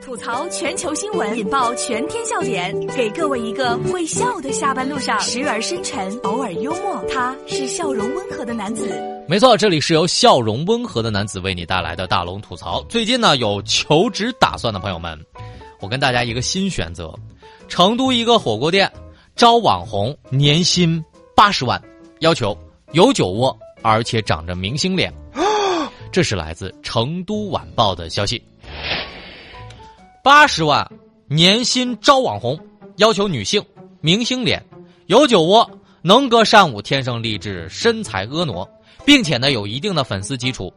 吐槽全球新闻，引爆全天笑点，给各位一个会笑的下班路上，时而深沉，偶尔幽默，他是笑容温和的男子。没错，这里是由笑容温和的男子为你带来的大龙吐槽。最近呢，有求职打算的朋友们，我跟大家一个新选择：成都一个火锅店招网红，年薪八十万，要求有酒窝，而且长着明星脸。这是来自《成都晚报》的消息。八十万年薪招网红，要求女性明星脸，有酒窝，能歌善舞，天生丽质，身材婀娜，并且呢有一定的粉丝基础。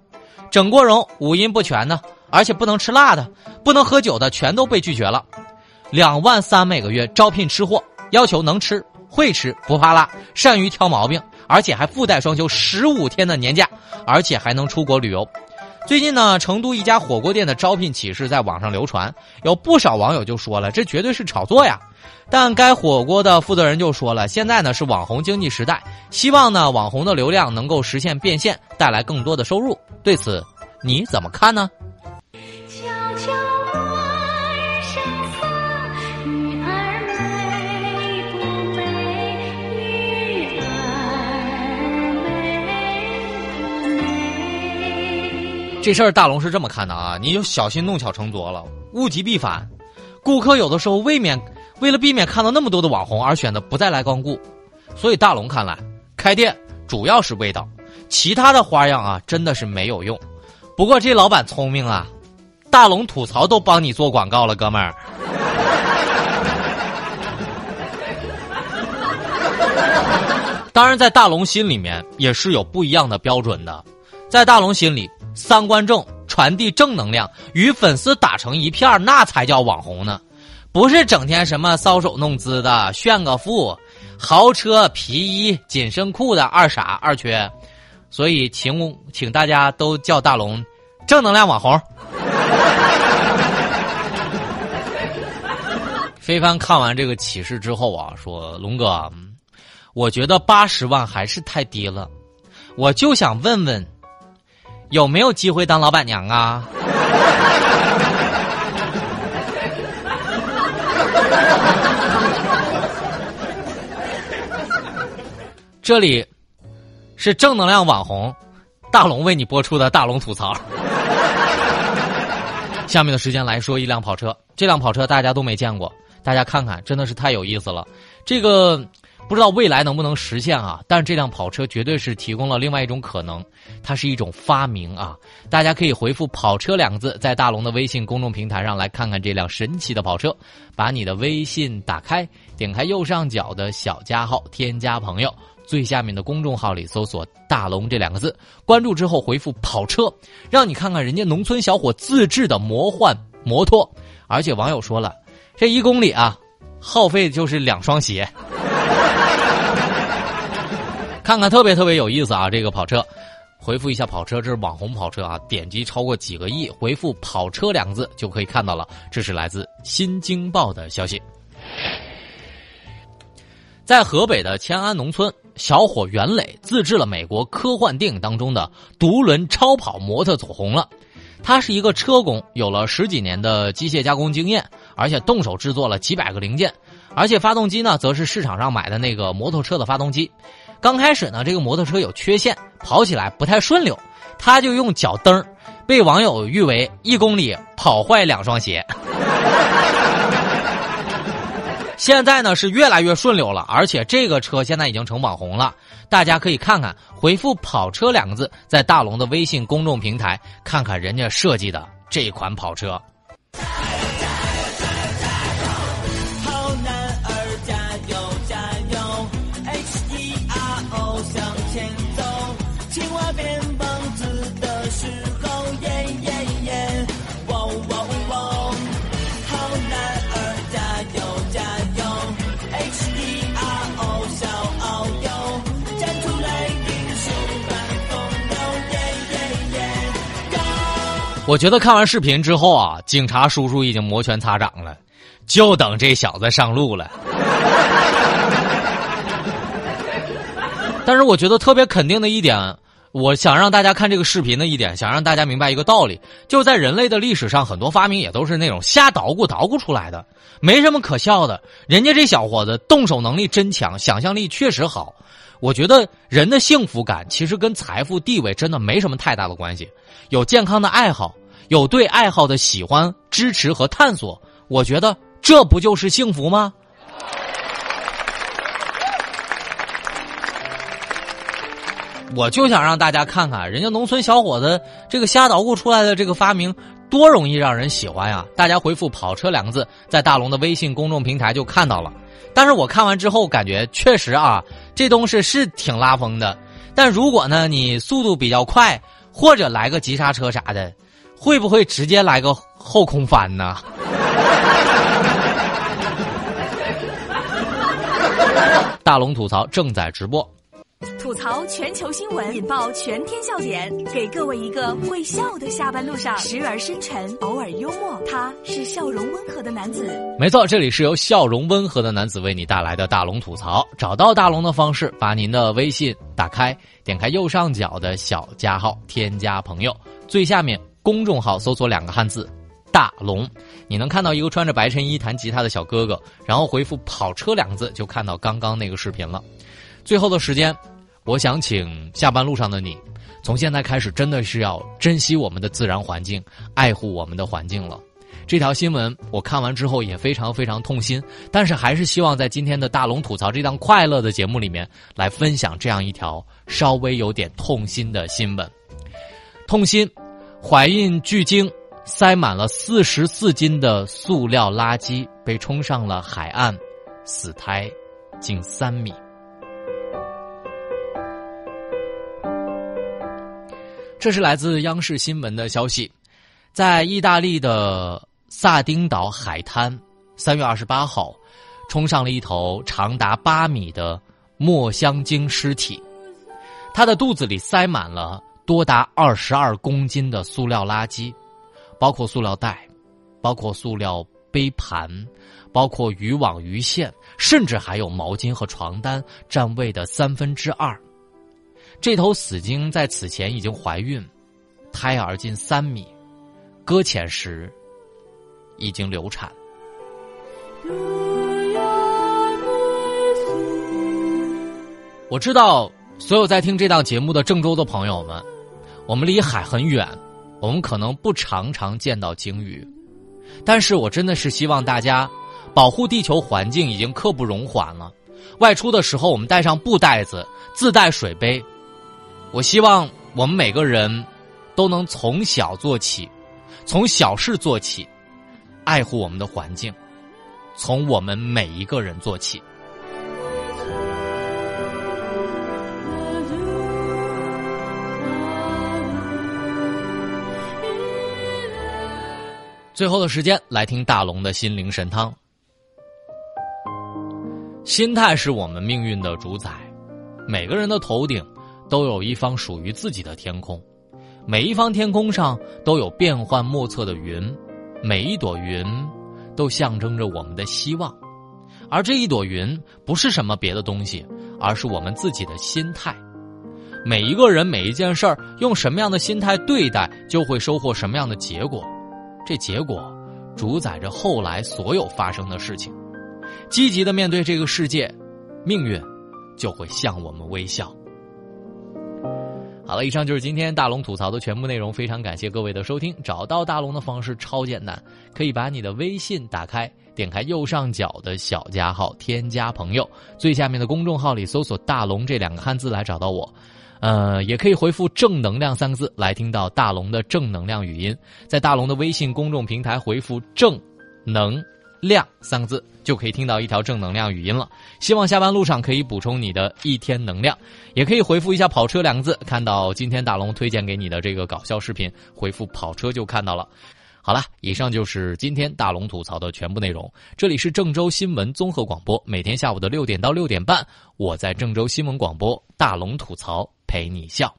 整过容，五音不全呢，而且不能吃辣的，不能喝酒的，全都被拒绝了。两万三每个月招聘吃货，要求能吃会吃不怕辣，善于挑毛病。而且还附带双休十五天的年假，而且还能出国旅游。最近呢，成都一家火锅店的招聘启事在网上流传，有不少网友就说了，这绝对是炒作呀。但该火锅的负责人就说了，现在呢是网红经济时代，希望呢网红的流量能够实现变现，带来更多的收入。对此，你怎么看呢？这事儿大龙是这么看的啊，你就小心弄巧成拙了，物极必反。顾客有的时候未免为了避免看到那么多的网红而选择不再来光顾，所以大龙看来开店主要是味道，其他的花样啊真的是没有用。不过这老板聪明啊，大龙吐槽都帮你做广告了，哥们儿。当然，在大龙心里面也是有不一样的标准的，在大龙心里。三观正，传递正能量，与粉丝打成一片那才叫网红呢，不是整天什么搔首弄姿的炫个富，豪车皮衣紧身裤的二傻二缺，所以请请大家都叫大龙，正能量网红。飞帆看完这个启示之后啊，说龙哥，我觉得八十万还是太低了，我就想问问。有没有机会当老板娘啊？这里是正能量网红大龙为你播出的大龙吐槽。下面的时间来说一辆跑车，这辆跑车大家都没见过，大家看看，真的是太有意思了。这个。不知道未来能不能实现啊？但是这辆跑车绝对是提供了另外一种可能，它是一种发明啊！大家可以回复“跑车”两个字，在大龙的微信公众平台上来看看这辆神奇的跑车。把你的微信打开，点开右上角的小加号，添加朋友，最下面的公众号里搜索“大龙”这两个字，关注之后回复“跑车”，让你看看人家农村小伙自制的魔幻摩托。而且网友说了，这一公里啊，耗费就是两双鞋。看看特别特别有意思啊！这个跑车，回复一下跑车，这是网红跑车啊，点击超过几个亿，回复跑车两个字就可以看到了。这是来自新京报的消息。在河北的迁安农村，小伙袁磊自制了美国科幻电影当中的独轮超跑模特走红了。他是一个车工，有了十几年的机械加工经验，而且动手制作了几百个零件，而且发动机呢，则是市场上买的那个摩托车的发动机。刚开始呢，这个摩托车有缺陷，跑起来不太顺溜，他就用脚蹬被网友誉为一公里跑坏两双鞋。现在呢是越来越顺溜了，而且这个车现在已经成网红了，大家可以看看，回复“跑车”两个字，在大龙的微信公众平台看看人家设计的这款跑车。我觉得看完视频之后啊，警察叔叔已经摩拳擦掌了，就等这小子上路了。但是我觉得特别肯定的一点，我想让大家看这个视频的一点，想让大家明白一个道理，就是在人类的历史上，很多发明也都是那种瞎捣鼓捣鼓出来的，没什么可笑的。人家这小伙子动手能力真强，想象力确实好。我觉得人的幸福感其实跟财富地位真的没什么太大的关系。有健康的爱好，有对爱好的喜欢、支持和探索，我觉得这不就是幸福吗？我就想让大家看看，人家农村小伙子这个瞎捣鼓出来的这个发明，多容易让人喜欢呀！大家回复“跑车”两个字，在大龙的微信公众平台就看到了。但是我看完之后，感觉确实啊，这东西是挺拉风的。但如果呢，你速度比较快，或者来个急刹车啥的，会不会直接来个后空翻呢？大龙吐槽正在直播。吐槽全球新闻，引爆全天笑点，给各位一个会笑的下班路上，时而深沉，偶尔幽默。他是笑容温和的男子。没错，这里是由笑容温和的男子为你带来的大龙吐槽。找到大龙的方式，把您的微信打开，点开右上角的小加号，添加朋友，最下面公众号搜索两个汉字“大龙”，你能看到一个穿着白衬衣弹吉他的小哥哥，然后回复“跑车”两个字，就看到刚刚那个视频了。最后的时间。我想请下班路上的你，从现在开始真的是要珍惜我们的自然环境，爱护我们的环境了。这条新闻我看完之后也非常非常痛心，但是还是希望在今天的大龙吐槽这档快乐的节目里面来分享这样一条稍微有点痛心的新闻。痛心，怀孕巨鲸塞满了四十四斤的塑料垃圾被冲上了海岸，死胎近三米。这是来自央视新闻的消息，在意大利的萨丁岛海滩，三月二十八号，冲上了一头长达八米的墨香鲸尸体，它的肚子里塞满了多达二十二公斤的塑料垃圾，包括塑料袋，包括塑料杯盘，包括渔网鱼线，甚至还有毛巾和床单，占位的三分之二。这头死鲸在此前已经怀孕，胎儿近三米，搁浅时已经流产。我知道，所有在听这档节目的郑州的朋友们，我们离海很远，我们可能不常常见到鲸鱼，但是我真的是希望大家保护地球环境已经刻不容缓了。外出的时候，我们带上布袋子，自带水杯。我希望我们每个人都能从小做起，从小事做起，爱护我们的环境，从我们每一个人做起。最后的时间，来听大龙的心灵神汤。心态是我们命运的主宰，每个人的头顶。都有一方属于自己的天空，每一方天空上都有变幻莫测的云，每一朵云都象征着我们的希望，而这一朵云不是什么别的东西，而是我们自己的心态。每一个人每一件事儿用什么样的心态对待，就会收获什么样的结果，这结果主宰着后来所有发生的事情。积极的面对这个世界，命运就会向我们微笑。好了，以上就是今天大龙吐槽的全部内容。非常感谢各位的收听。找到大龙的方式超简单，可以把你的微信打开，点开右上角的小加号，添加朋友，最下面的公众号里搜索“大龙”这两个汉字来找到我。呃，也可以回复“正能量”三个字来听到大龙的正能量语音。在大龙的微信公众平台回复“正能”。量三个字就可以听到一条正能量语音了。希望下班路上可以补充你的一天能量，也可以回复一下“跑车”两个字，看到今天大龙推荐给你的这个搞笑视频，回复“跑车”就看到了。好了，以上就是今天大龙吐槽的全部内容。这里是郑州新闻综合广播，每天下午的六点到六点半，我在郑州新闻广播大龙吐槽陪你笑。